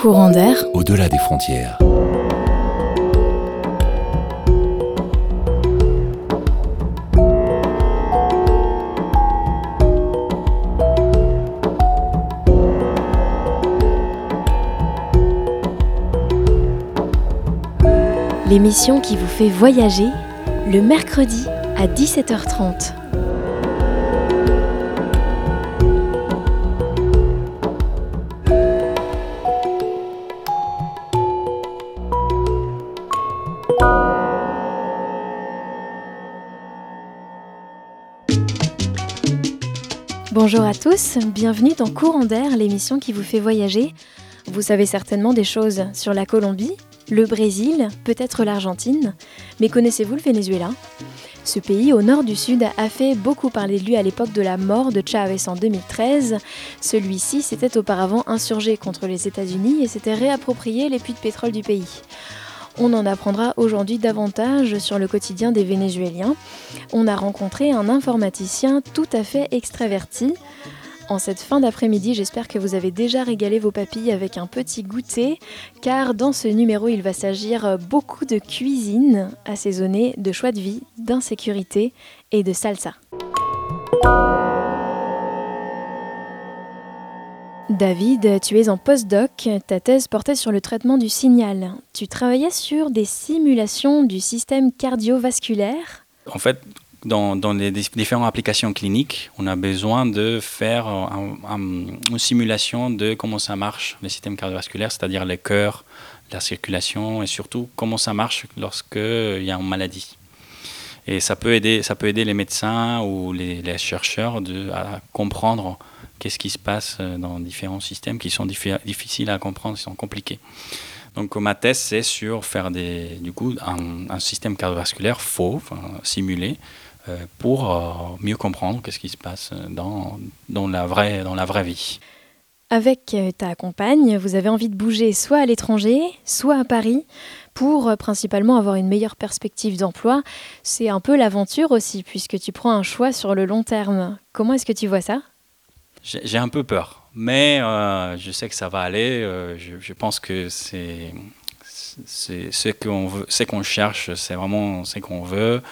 Courant d'air. Au-delà des frontières. L'émission qui vous fait voyager le mercredi à 17h30. Tous, bienvenue dans Courant d'air, l'émission qui vous fait voyager. Vous savez certainement des choses sur la Colombie, le Brésil, peut-être l'Argentine, mais connaissez-vous le Venezuela? Ce pays au nord du sud a fait beaucoup parler de lui à l'époque de la mort de Chavez en 2013. Celui-ci s'était auparavant insurgé contre les États-Unis et s'était réapproprié les puits de pétrole du pays. On en apprendra aujourd'hui davantage sur le quotidien des Vénézuéliens. On a rencontré un informaticien tout à fait extraverti. En cette fin d'après-midi, j'espère que vous avez déjà régalé vos papilles avec un petit goûter, car dans ce numéro, il va s'agir beaucoup de cuisine assaisonnée, de choix de vie, d'insécurité et de salsa. David, tu es en postdoc, ta thèse portait sur le traitement du signal. Tu travaillais sur des simulations du système cardiovasculaire? En fait, dans, les différentes applications cliniques, on a besoin de faire un, une simulation de comment ça marche, le système cardiovasculaire, c'est-à-dire le cœur, la circulation et surtout comment ça marche lorsqu'il y a une maladie. Et ça peut aider, ça peut aider les médecins ou les, chercheurs à comprendre qu'est-ce qui se passe dans différents systèmes qui sont difficiles à comprendre, qui sont compliqués. Donc ma thèse, c'est sur faire du coup, un, système cardiovasculaire faux, simulé, euh, pour euh, mieux comprendre qu'est-ce qui se passe dans, dans, la vraie, dans la vraie vie. Avec ta compagne, vous avez envie de bouger soit à l'étranger, soit à Paris, pour principalement avoir une meilleure perspective d'emploi. C'est un peu l'aventure aussi, puisque tu prends un choix sur le long terme. Comment est-ce que tu vois ça? J'ai un peu peur, mais euh, je sais que ça va aller. Euh, je, je, pense que c'est ce qu'on ce qu'on cherche, c'est vraiment ce qu'on veut.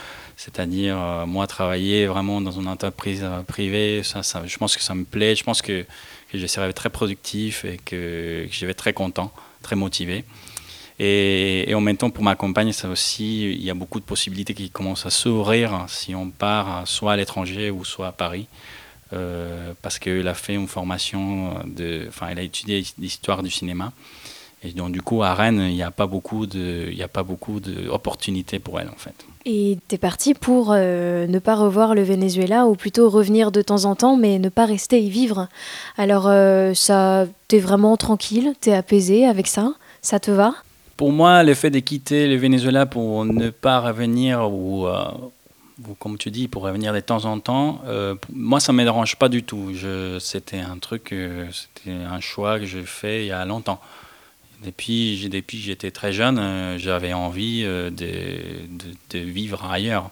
C'est-à-dire, euh, moi, travailler vraiment dans une entreprise privée, ça, ça, je pense que ça me plaît. Je pense que, que je serai très productif et que, que je vais très content, très motivé. Et, en même temps, pour ma compagne, ça aussi, il y a beaucoup de possibilités qui commencent à s'ouvrir si on part soit à l'étranger ou soit à Paris. Euh, parce qu'elle a fait une formation, de, enfin, elle a étudié l'histoire du cinéma. Et donc, du coup, à Rennes, il n'y a pas beaucoup de, il y a pas beaucoup d'opportunités pour elle, en fait. Et tu es parti pour euh, ne pas revoir le Venezuela, ou plutôt revenir de temps en temps, mais ne pas rester y vivre. Alors, euh, ça, tu es vraiment tranquille, tu es apaisé avec ça? Ça te va? Pour moi, le fait de quitter le Venezuela pour ne pas revenir ou, euh, ou comme tu dis, pour revenir de temps en temps, euh, moi, ça ne me dérange pas du tout. C'était un truc, c'était un choix que j'ai fait il y a longtemps. Depuis, depuis que j'étais très jeune, euh, j'avais envie de, de, vivre ailleurs.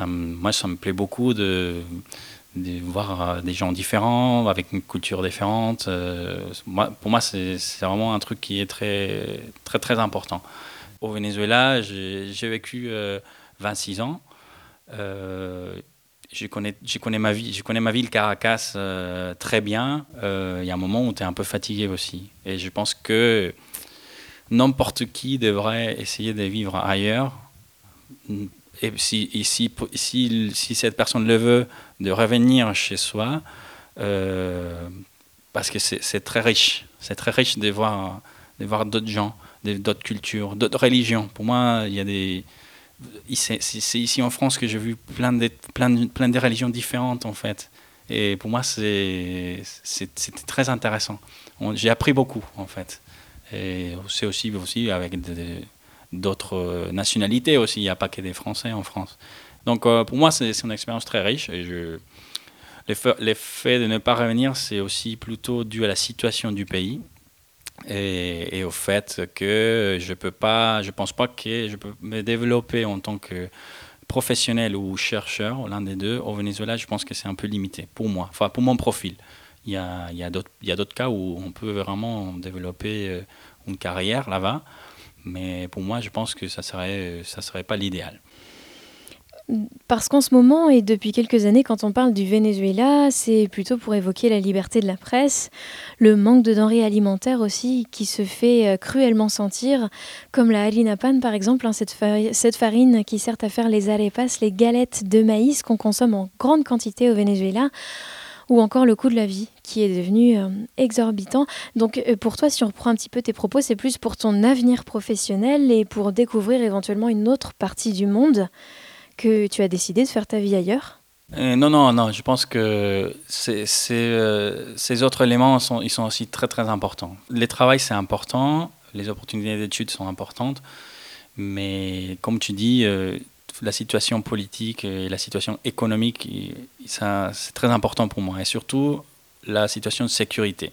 Moi, ça me plaît beaucoup de, voir des gens différents, avec une culture différente. pour moi, c'est vraiment un truc qui est très, très, très important. Au Venezuela, j'ai vécu 26 ans. Euh, je connais, ma vie, je connais ma ville Caracas euh, très bien. Euh, il y a un moment où tu es un peu fatigué aussi. Et je pense que n'importe qui devrait essayer de vivre ailleurs. Et si, et si, si, si, cette personne le veut, de revenir chez soi, euh, parce que c'est très riche. C'est très riche de voir d'autres gens, d'autres cultures, d'autres religions. Pour moi, il y a des c'est ici en France que j'ai vu plein de, plein, de, plein de religions différentes en fait. Et pour moi, c'était très intéressant. J'ai appris beaucoup en fait. Et c'est aussi, aussi avec d'autres nationalités aussi. Il n'y a pas que des Français en France. Donc euh, pour moi, c'est une expérience très riche. Et je, l'effet de ne pas revenir, c'est aussi plutôt dû à la situation du pays et, au fait que je peux pas, je pense pas que je peux me développer en tant que professionnel ou chercheur, l'un des deux, au Venezuela, je pense que c'est un peu limité pour moi, enfin pour mon profil. Il y a, il y a d'autres cas où on peut vraiment développer une carrière là-bas. Mais pour moi, je pense que ça serait, ça serait pas l'idéal. Parce qu'en ce moment et depuis quelques années, quand on parle du Venezuela, c'est plutôt pour évoquer la liberté de la presse, le manque de denrées alimentaires aussi qui se fait euh, cruellement sentir, comme la harina pan par exemple, hein, cette, cette, farine qui sert à faire les arepas, les galettes de maïs qu'on consomme en grande quantité au Venezuela ou encore le coût de la vie qui est devenu euh, exorbitant. Donc euh, pour toi, si on reprend un petit peu tes propos, c'est plus pour ton avenir professionnel et pour découvrir éventuellement une autre partie du monde que tu as décidé de faire ta vie ailleurs euh, non, non, non, je pense que euh, ces autres éléments sont, ils sont aussi très, très importants. Les travail, c'est important, les opportunités d'études sont importantes, mais comme tu dis, euh, la situation politique et la situation économique, c'est très important pour moi, et surtout la situation de sécurité.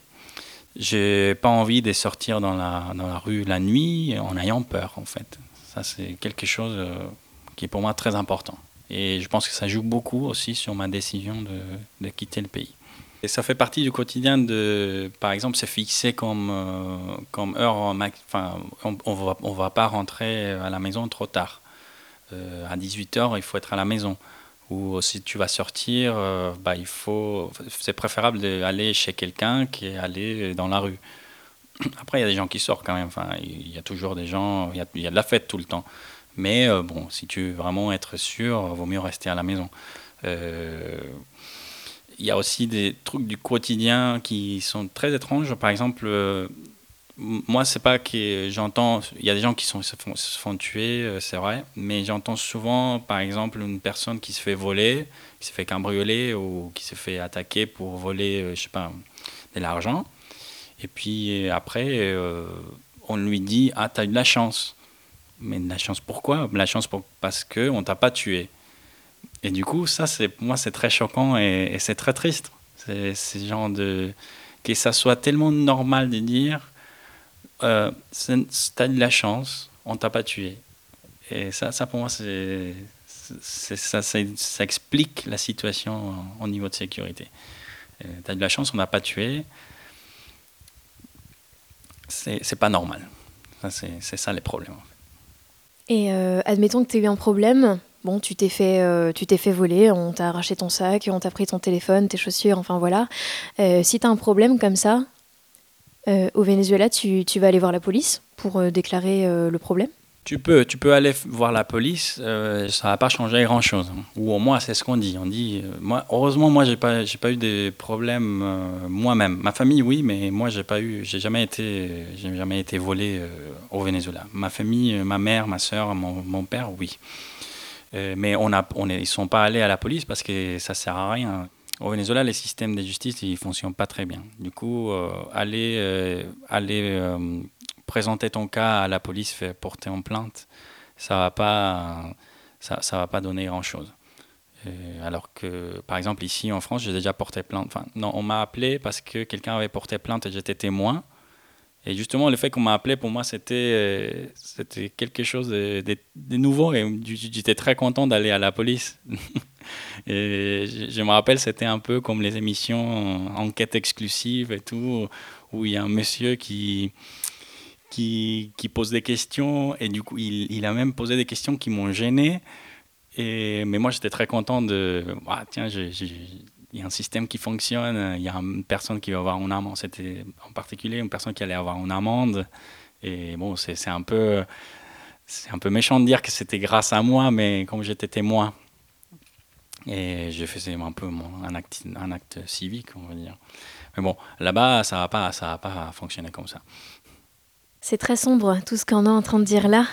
J'ai pas envie de sortir dans la, dans la rue la nuit en ayant peur, en fait. Ça, c'est quelque chose qui est pour moi très important. Et je pense que ça joue beaucoup aussi sur ma décision de, de quitter le pays. Et ça fait partie du quotidien de, par exemple, se fixer comme, euh, comme heure, enfin, on ne va, on va pas rentrer à la maison trop tard. Euh, à 18h, il faut être à la maison. Ou si tu vas sortir, euh, bah, il faut, c'est préférable d'aller chez quelqu'un qu'aller dans la rue. Après, il y a des gens qui sortent quand même. Enfin, il y a toujours des gens, il y a, il y a de la fête tout le temps. Mais euh, bon, si tu veux vraiment être sûr, vaut mieux rester à la maison. Euh, il y a aussi des trucs du quotidien qui sont très étranges. Par exemple, euh, moi, c'est pas que j'entends. Il y a des gens qui sont, se, font, tuer, c'est vrai, mais j'entends souvent, par exemple, une personne qui se fait voler, qui se fait cambrioler ou qui se fait attaquer pour voler, je sais pas, de l'argent. Et puis après, on lui dit Ah, t'as eu de la chance. Mais la chance pourquoi? La chance parce qu'on ne t'a pas tué. Et du coup, ça, c'est, pour moi, c'est très choquant et, c'est très triste. C'est, c'est genre de. Que ça soit tellement normal de dire euh, t'as de la chance, on t'a pas tué. Et ça, ça pour moi, c'est, ça, ça, explique la situation au niveau de sécurité. T'as de la chance, on n'a pas tué. C'est, pas normal. C'est ça les problèmes. Et euh, admettons que tu aies eu un problème, bon, tu t'es fait, euh, tu t'es fait voler, on t'a arraché ton sac, on t'a pris ton téléphone, tes chaussures, enfin voilà. Euh, si tu as un problème comme ça, au Venezuela, tu, tu, vas aller voir la police pour déclarer le problème? Tu peux, tu peux aller voir la police, euh, ça va pas changer grand-chose. Ou au moins, c'est ce qu'on dit. On dit, euh, moi, heureusement, moi, j'ai pas, pas eu des problèmes euh, moi-même. Ma famille, oui, mais moi, j'ai pas eu, j'ai jamais été, jamais été volé au Venezuela. Ma famille, ma mère, ma soeur, mon, mon père, oui. mais on a, on est, ils sont pas allés à la police parce que ça sert à rien. Au Venezuela, les systèmes de justice, ils fonctionnent pas très bien. Du coup, aller, aller présenter ton cas à la police, faire porter en plainte, ça va pas, ça, va pas donner grand chose. alors que, par exemple, ici en France, j'ai déjà porté plainte. Enfin, non, on m'a appelé parce que quelqu'un avait porté plainte et j'étais témoin. Et justement, le fait qu'on m'a appelé, pour moi, c'était, quelque chose de, nouveau. Et j'étais très content d'aller à la police. je, me rappelle, c'était un peu comme les émissions enquête exclusive et tout, où il y a un monsieur qui, qui, pose des questions et du coup, il, a même posé des questions qui m'ont gêné. Et, mais moi, j'étais très content de. Ah, tiens, il y a un système qui fonctionne, il y a une personne qui va avoir une amende. C'était en particulier une personne qui allait avoir une amende. Et bon, c'est un peu. Un peu méchant de dire que c'était grâce à moi, mais comme j'étais témoin, et je faisais un peu un, acte, un acte civique, on va dire. Mais bon, là-bas, ça ne va, pas, pas fonctionner comme ça. C'est très sombre tout ce qu'on est en train de dire là.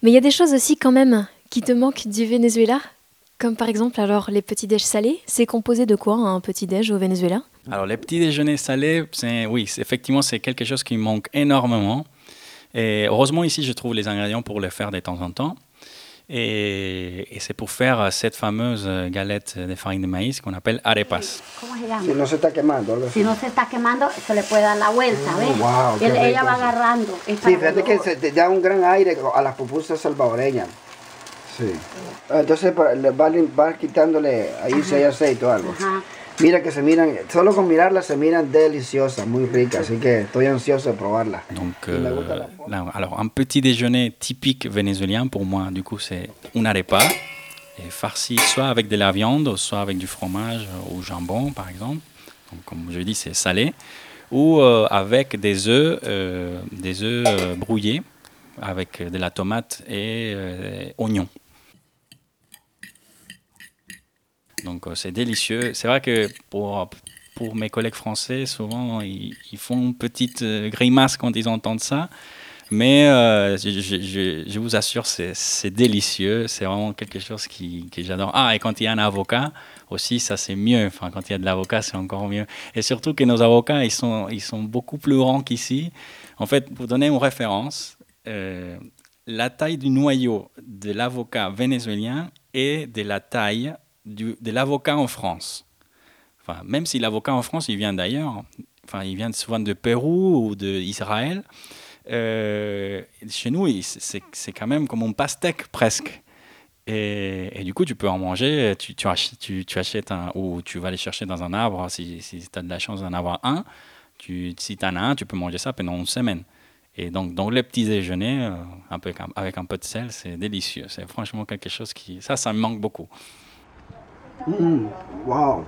Mais il y a des choses aussi quand même qui te manquent du Venezuela. Comme par exemple alors les petits déj salés. C'est composé de quoi un petit déj au Venezuela? Alors les petits déjeuners salés, oui, effectivement c'est quelque chose qui manque énormément. Et heureusement ici je trouve les ingrédients pour le faire de temps en temps. Et, et c'est pour faire cette fameuse galette de farine de maïs qu'on appelle arepas. Si no se está quemando. Si no se está quemando, se le puede dar la vuelta, oh, ¿ves? Wow, Él, ella va agarrando. Sí, fíjate que se te da un gran aire a las pupusas salvadoreñas. Sí. Entonces le va, va quitándole ahí si hay aceite o algo. Ajá. Mira que se miran, solo con mirarla se miran deliciosas, muy ricas, así que estoy ansioso de probarla. Donc, euh, alors un petit déjeuner typique vénézuélien pour moi, du coup, c'est un arepa, et farci soit avec de la viande, soit avec du fromage ou jambon, par exemple. Donc, comme je dis, c'est salé, ou euh, avec des œufs, euh, des œufs brouillés, avec de la tomate et oignons. Donc euh, c'est délicieux. C'est vrai que pour, pour mes collègues français, souvent ils, font une petite euh, grimace quand ils entendent ça. Mais euh, je, vous assure, c'est délicieux. C'est vraiment quelque chose qui, que j'adore. Ah, et quand il y a un avocat aussi, ça c'est mieux. Enfin, quand il y a de l'avocat, c'est encore mieux. Et surtout que nos avocats, ils sont, ils sont beaucoup plus grands qu'ici. En fait, pour donner une référence, la taille du noyau de l'avocat vénézuélien est de la taille de l'avocat en France. Enfin, même si l'avocat en France, il vient d'ailleurs, enfin, il vient souvent de Pérou ou d'Israël, euh, chez nous, c'est quand même comme un pastèque presque. Et, du coup, tu peux en manger, tu, tu, achètes un, ou tu vas aller chercher dans un arbre, si, si tu as de la chance d'en avoir un, tu, si tu en as un, tu peux manger ça pendant une semaine. Et donc, dans les petits déjeuners, euh, un peu, avec un peu de sel, c'est délicieux. C'est franchement quelque chose qui... Ça, ça me manque beaucoup. Mmm, wow.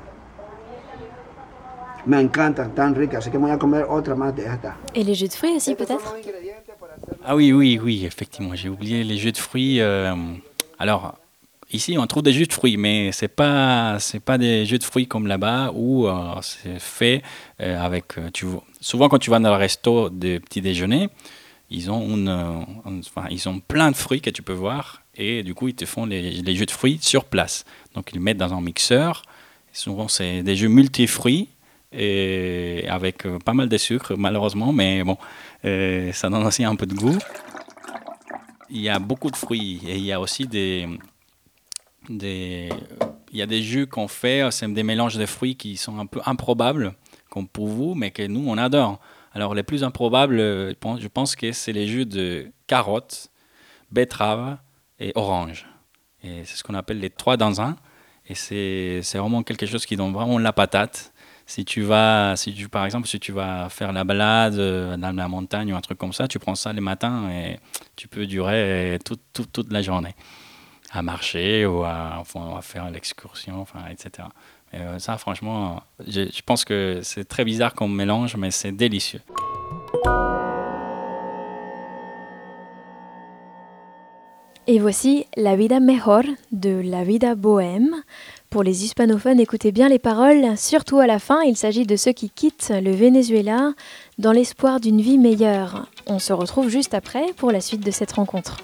Me encantan, tan ricas, así que voy a comer otra más de esta. Et les jus de fruits aussi peut-être? Ah oui, oui, oui, effectivement, j'ai oublié les jus de fruits. Euh, alors, ici, on trouve des jus de fruits, mais c'est pas, c'est pas des jus de fruits comme là-bas où euh, c'est fait euh, avec. Tu, souvent, quand tu vas dans le resto de petit déjeuner, ils ont, une, enfin, ils ont plein de fruits que tu peux voir et du coup, ils te font les, jus de fruits sur place. Donc ils mettent dans un mixeur. Souvent, c'est des jus multifruits avec euh, pas mal de sucre, malheureusement, mais bon, euh, ça donne aussi un peu de goût. Il y a beaucoup de fruits et il y a aussi des, il y a des jus qu'on fait, c'est des mélanges de fruits qui sont un peu improbables, comme pour vous, mais que nous, on adore. Alors, les plus improbables, je pense que c'est les jus de carottes, betteraves et orange. Et c'est ce qu'on appelle les trois dans un. Et c'est, vraiment quelque chose qui donne vraiment la patate. Si tu vas, si tu, par exemple, si tu vas faire la balade euh, dans la montagne ou un truc comme ça, tu prends ça le matin et tu peux durer toute, toute, toute la journée à marcher ou à, enfin, à faire l'excursion, enfin, etc. Et euh, ça, franchement, je, je pense que c'est très bizarre comme mélange, mais c'est délicieux. Et voici La vida mejor de La vida bohème. Pour les hispanophones, écoutez bien les paroles, surtout à la fin, il s'agit de ceux qui quittent le Venezuela dans l'espoir d'une vie meilleure. On se retrouve juste après pour la suite de cette rencontre.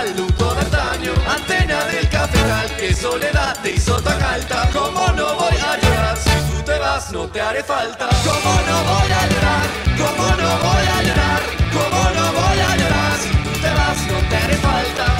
Al luto daño Antena del cafetal, que soledad te hizo tan alta. ¿Cómo no voy a llorar si tú te vas? No te haré falta. ¿Cómo no voy a llorar? ¿Cómo no voy a llorar? ¿Cómo no voy a llorar si tú te vas? No te haré falta.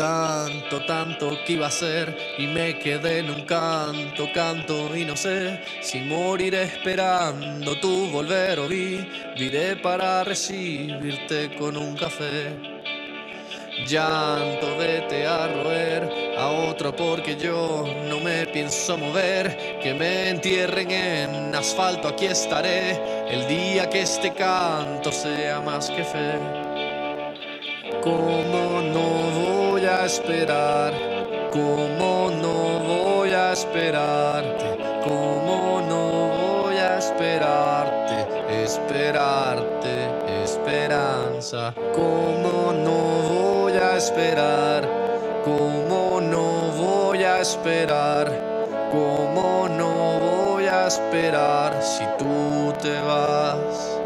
Tanto, tanto que iba a ser y me quedé en un canto, canto y no sé si moriré esperando tu volver o viviré para recibirte con un café. Llanto, vete a roer a otro porque yo no me pienso mover. Que me entierren en asfalto, aquí estaré el día que este canto sea más que fe. ¿Cómo no voy esperar? ¿Cómo no voy a esperarte? ¿Cómo no voy a esperarte? Esperarte, esperanza. ¿Cómo no voy a esperar? ¿Cómo no voy a esperar? ¿Cómo no voy a esperar si tú te vas?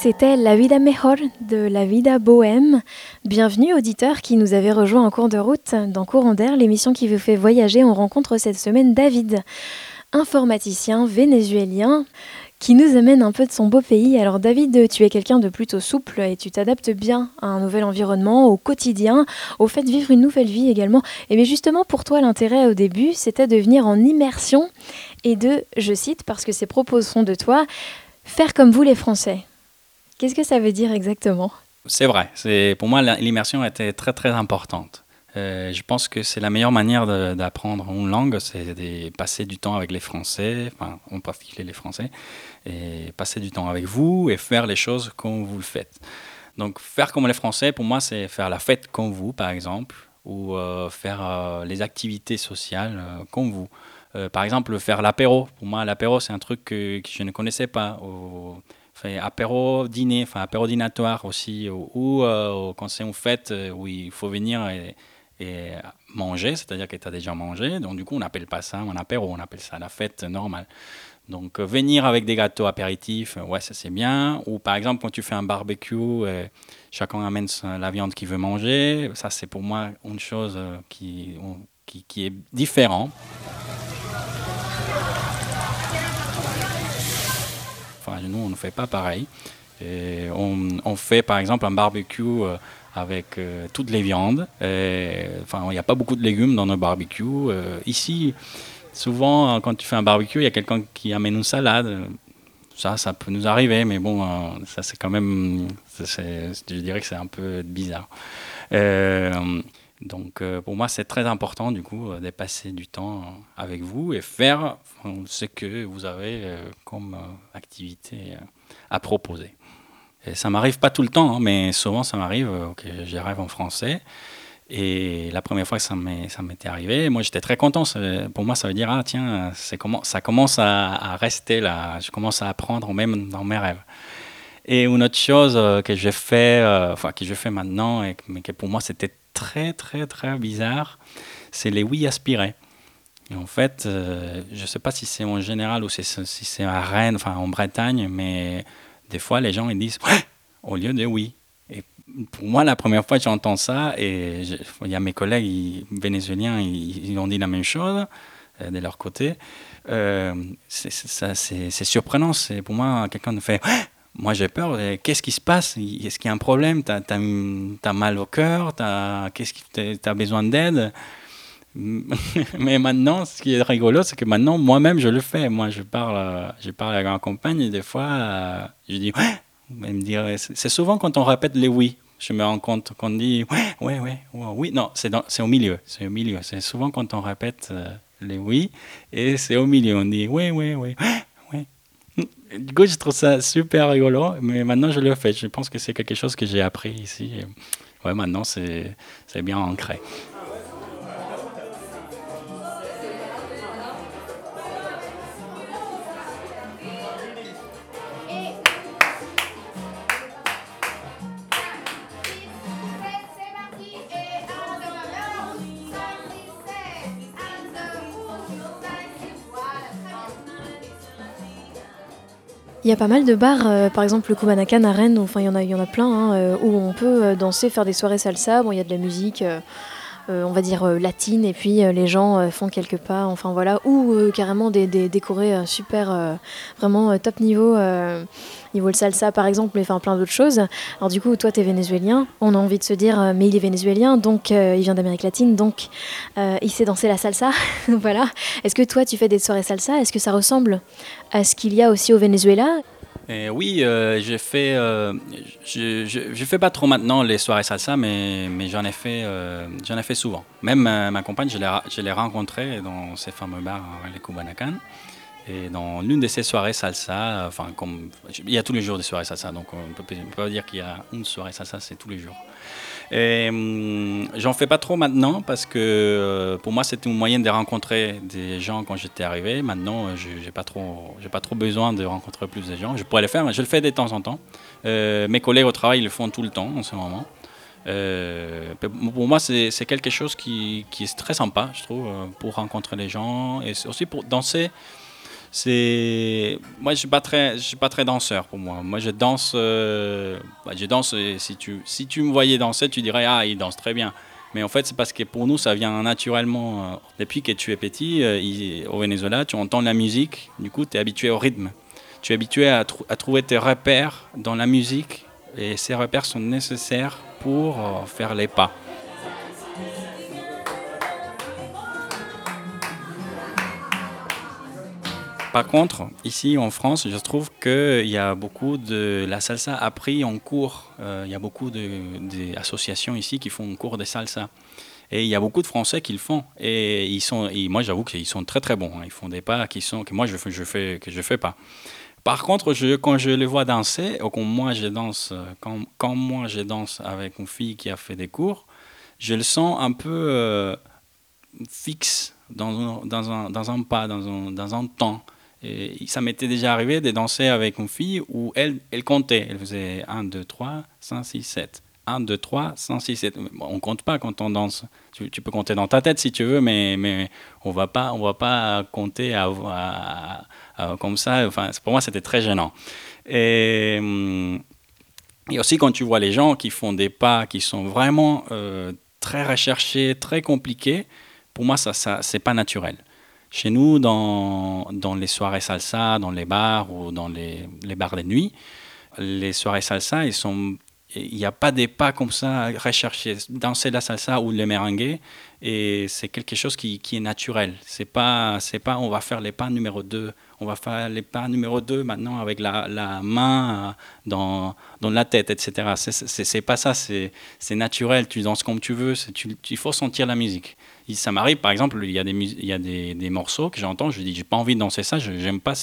C'était La Vida Mejor de La Vida Bohème. Bienvenue auditeurs qui nous avez rejoints en cours de route dans Courant d'air, l'émission qui vous fait voyager. On rencontre cette semaine David, informaticien vénézuélien qui nous amène un peu de son beau pays. Alors David, tu es quelqu'un de plutôt souple et tu t'adaptes bien à un nouvel environnement, au quotidien, au fait de vivre une nouvelle vie également. Et mais justement pour toi l'intérêt au début, c'était de venir en immersion et de, je cite parce que ces propos sont de toi, faire comme vous les Français. Qu'est-ce que ça veut dire exactement? C'est vrai. C'est pour moi l'immersion était très très importante. Euh, je pense que c'est la meilleure manière d'apprendre une langue, c'est de passer du temps avec les Français, enfin en particulier les Français, et passer du temps avec vous et faire les choses comme vous le faites. Donc faire comme les Français, pour moi, c'est faire la fête comme vous, par exemple, ou euh, faire euh, les activités sociales comme vous. Par exemple, faire l'apéro. Pour moi, l'apéro, c'est un truc que, je ne connaissais pas. Fait apéro dîner, enfin apéro dînatoire aussi, ou, ou, euh, quand c'est une fête euh, où il faut venir et, manger, c'est-à-dire que tu as déjà mangé. Donc du coup, on n'appelle pas ça un apéro, on appelle ça la fête normale. Donc euh, venir avec des gâteaux apéritifs, euh, ouais, ça c'est bien. Ou par exemple, quand tu fais un barbecue, chacun amène la viande qu'il veut manger. Ça c'est pour moi une chose qui, qui, qui est différente. Nous, on ne fait pas pareil. On, fait par exemple un barbecue euh, avec euh, toutes les viandes. Enfin, il n'y a pas beaucoup de légumes dans nos barbecues. Euh, ici, souvent, quand tu fais un barbecue, il y a quelqu'un qui amène une salade. Ça, ça peut nous arriver, mais bon, ça c'est quand même, je dirais que c'est un peu bizarre. Euh, donc euh, pour moi, c'est très important du coup euh, de passer du temps avec vous et faire ce que vous avez euh, comme euh, activité euh, à proposer. Et ça m'arrive pas tout le temps, hein, mais souvent ça m'arrive euh, que j'arrive en français Et la première fois que ça m'était arrivé, moi j'étais très content. Pour moi, ça veut dire, ah tiens, comment, ça commence à, rester là, je commence à apprendre même dans mes rêves. Et une autre chose euh, que je fais, euh, enfin que je fais maintenant, mais que pour moi c'était très très très bizarre, c'est les oui aspirés. Et en fait, euh, je ne sais pas si c'est en général ou si c'est à Rennes, enfin en Bretagne, mais des fois les gens ils disent ouais au lieu de oui pour moi, la première fois que j'entends ça, et il y a mes collègues vénézuéliens, ils, ont dit la même chose euh, de leur côté. Euh, c'est surprenant. C'est pour moi, quelqu'un me fait Moi, j'ai peur. Qu'est-ce qui se passe? Est-ce qu'il y a un problème? Tu as, mal au cœur? Tu as besoin d'aide? Mais maintenant, ce qui est rigolo, c'est que maintenant, moi-même, je le fais. Moi, je parle, je parle à la compagne et des fois, je dis ouais, me c'est souvent quand on répète les oui, je me rends compte qu'on dit ouais, ouais, ouais, oui. Non, c'est au milieu. C'est au milieu. C'est souvent quand on répète euh, les oui et c'est au milieu. On dit ouais, ouais, ouais, ouais. Du coup, je trouve ça super rigolo, mais maintenant je le fais. Je pense que c'est quelque chose que j'ai appris ici. ouais, maintenant c'est bien ancré. Il y a pas mal de bars, euh, par exemple le Kubanakan à Rennes, enfin il y en a, y en a plein, hein, euh, où on peut euh, danser, faire des soirées salsa. Bon, il y a de la musique, on va dire latine, et puis les gens font quelques pas, enfin voilà, ou carrément des, décorés super, vraiment top niveau niveau le salsa par exemple, mais enfin plein d'autres choses. Alors du coup, toi tu es vénézuélien, on a envie de se dire, euh, mais il est vénézuélien, donc euh, il vient d'Amérique latine, donc euh, il sait danser la salsa. voilà. Est-ce que toi tu fais des soirées salsa? Est-ce que ça ressemble à ce qu'il y a aussi au Venezuela? Oui, j'ai fait, je, je, fais pas trop maintenant les soirées salsa, mais, mais j'en ai fait, j'en ai fait souvent. Même ma compagne, je l'ai rencontrée dans ces fameux bars, les Kubanakan. Et dans l'une de ces soirées salsa, enfin, il y a tous les jours des soirées salsa, donc on peut, pas dire qu'il y a une soirée salsa, c'est tous les jours. Et hum, j'en fais pas trop maintenant parce que euh, pour moi c'était une moyenne de rencontrer des gens quand j'étais arrivé. Maintenant, euh, je n'ai pas trop, j'ai pas trop besoin de rencontrer plus de gens. Je pourrais le faire, mais je le fais de temps en temps. Euh, mes collègues au travail le font tout le temps en ce moment. pour moi, c'est quelque chose qui, qui, est très sympa, je trouve, pour rencontrer les gens et aussi pour danser c'est moi je suis pas très je suis pas très danseur pour moi. Moi je danse euh, bah, je danse si tu si tu me voyais danser tu dirais ah il danse très bien. Mais en fait c'est parce que pour nous ça vient naturellement euh, depuis que tu es petit euh, au Venezuela tu entends la musique du coup tu es habitué au rythme. Tu es habitué à, à, trouver tes repères dans la musique et ces repères sont nécessaires pour faire les pas Par contre, ici en France, je trouve qu'il y a beaucoup de. La salsa a pris en cours. Euh, il y a beaucoup d'associations ici qui font un cours de salsa. Et il y a beaucoup de Français qui le font. Et, ils sont, moi, j'avoue qu'ils sont très très bons. Hein. Ils font des pas qui sont, que moi, je ne je fais, fais pas. Par contre, quand je les vois danser, ou quand moi je danse, quand, quand, moi je danse avec une fille qui a fait des cours, je le sens un peu euh, fixe dans un, dans, un, dans un pas, dans un, dans un temps. Et ça m'était déjà arrivé de danser avec une fille où elle, elle comptait. Elle faisait 1, 2, 3, 5, 6, 7. 1, 2, 3, 5, 6, 7. On ne compte pas quand on danse. Tu, peux compter dans ta tête si tu veux, mais, mais on on va pas compter à, comme ça. Enfin, pour moi, c'était très gênant. Et, hum, et, aussi quand tu vois les gens qui font des pas qui sont vraiment euh, très recherchés, très compliqués, pour moi, ça, ça pas naturel. Chez nous, dans, dans, les soirées salsa, dans les bars ou dans les, les bars de nuit, les soirées salsa, il n'y a pas des pas comme ça à rechercher. Danser la salsa ou le merengue, et c'est quelque chose qui, qui, est naturel. C'est pas, c'est pas, on va faire les pas numéro 2, on va faire les pas numéro 2 maintenant avec la, la main dans, dans, la tête, etc. C'est pas ça, c'est naturel. Tu danses comme tu veux, tu, il faut sentir la musique ça m'arrive, par exemple, il y a des, morceaux que j'entends, je dis, j'ai pas envie de danser ça, j'aime pas,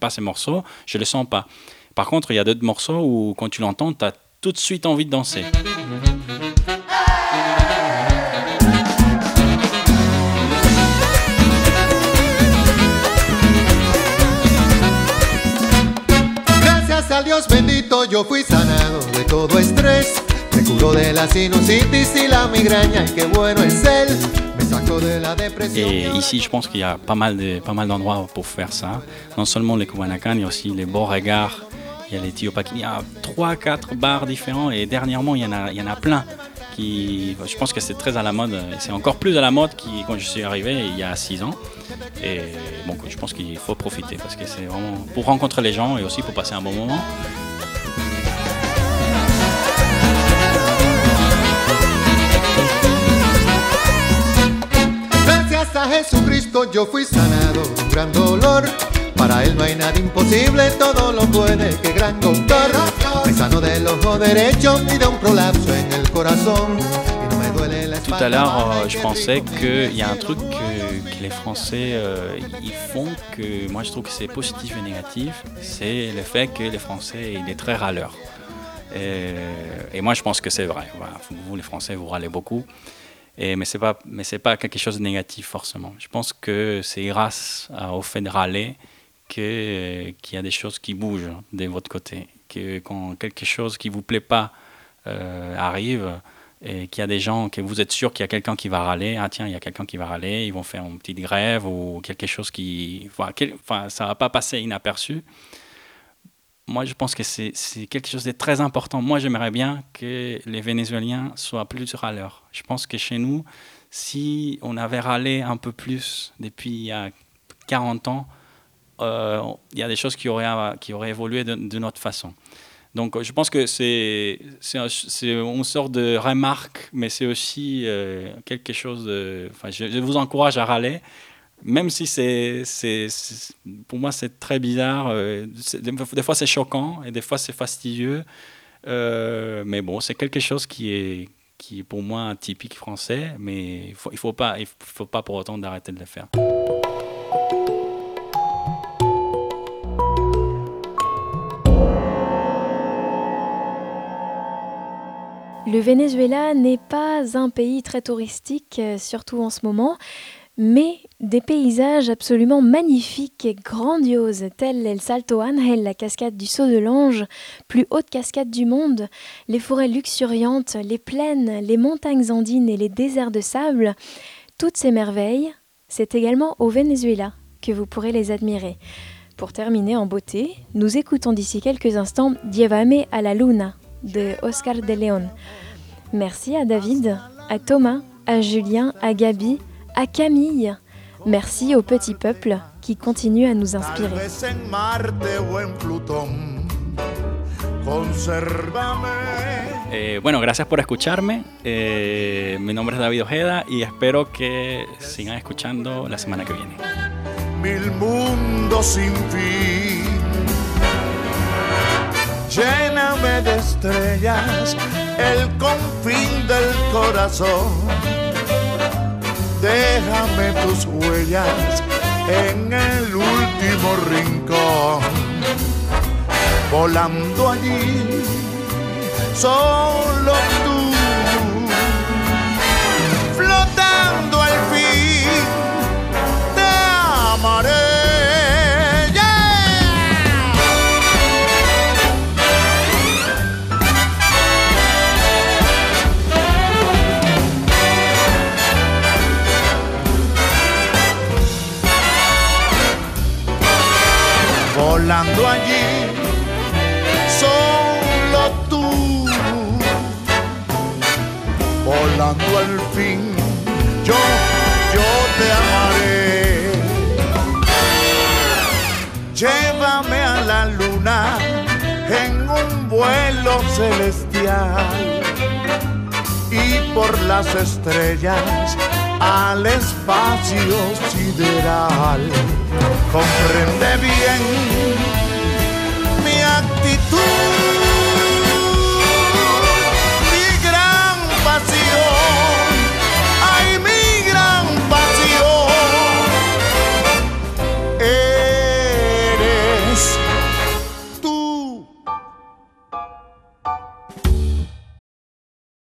pas ces morceaux, je le sens pas. Par contre, il y a d'autres morceaux où, quand tu l'entends, tu as tout de suite envie de danser. Et ici, je pense qu'il y a pas mal de pas mal d'endroits pour faire ça. Non seulement les Kubanakan, il y a aussi les Beauregard, il y a les Tiopakin. Il y a 3-4 bars différents et dernièrement, il y en a, il y en a plein. Qui, je pense que c'est très à la mode, c'est encore plus à la mode qui, quand je suis arrivé il y a 6 ans. Et bon, je pense qu'il faut profiter parce que c'est vraiment pour rencontrer les gens et aussi pour passer un bon moment. A Jesucristo yo fui sanado, un gran dolor. Para él no hay nada imposible, todo lo puede, qué gran doctor. Me sano del ojo derecho y de un prolapso en el corazón. Y no me duele la Tout à l'heure, euh, je pensais qu'il y a un truc que, que les Français euh, ils font que moi je trouve que c'est positif et négatif, c'est le fait que les Français il est très râleur. Et, et moi je pense que c'est vrai. Voilà, vous les Français vous râlez beaucoup. Mais c'est pas mais c'est pas quelque chose de négatif forcément. Je pense que c'est grâce au fait de râler que qu'il y a des choses qui bougent de votre côté. Que quand quelque chose qui vous plaît pas euh, arrive et qu'il y a des gens que vous êtes sûr qu'il y a quelqu'un qui va râler, ah tiens, il y a quelqu'un qui va râler, ils vont faire une petite grève ou quelque chose qui. Quel- enfin, ça va pas passer inaperçu. Moi, je pense que c'est quelque chose de très important. Moi, j'aimerais bien que les Vénézuéliens soient plus râleurs. Je pense que chez nous, si on avait râlé un peu plus depuis il y a 40 ans, euh, il y a des choses qui auraient, qui auraient évolué de, de notre façon. Donc je pense que c'est c'est un- c'est une sorte de remarque, mais c'est aussi euh, quelque chose de... Enfin, je vous encourage à râler, même si c'est... Pour moi, c'est très bizarre. euh, Des, fois, c'est choquant et des fois, c'est fastidieux. Euh, mais bon, c'est quelque chose qui est, qui pour moi typique français, mais il faut, il faut, pas- il faut pas pour autant d'arrêter de le faire. Le Venezuela n'est pas un pays très touristique, euh, surtout en ce moment, mais des paysages absolument magnifiques et grandioses, tels El Salto Ángel, la cascade du Saut de l'Ange, plus haute cascade du monde, les forêts luxuriantes, les plaines, les montagnes andines et les déserts de sable. Toutes ces merveilles, c'est également au Venezuela que vous pourrez les admirer. Pour terminer en beauté, nous écoutons d'ici quelques instants Llévame a la Luna de Oscar de León. Merci à David, à Thomas, à Julien, à Gabi, à Camille. Merci au petit peuple qui continue à nous inspirer. vez en Marte o en Plutón. Consérvame. Eh, bueno, gracias por escucharme. Eh, mi nombre es David Ojeda y espero que sigan escuchando la semana que viene. mil mundos sin fin. Lléname de estrellas el confín del corazón. Déjame tus huellas en el último rincón. Volando allí, solo tú. Volando allí, solo tú. Volando al fin, yo, yo te amaré. Llévame a la luna en un vuelo celestial y por las estrellas al espacio sideral. Comprende bien mi actitud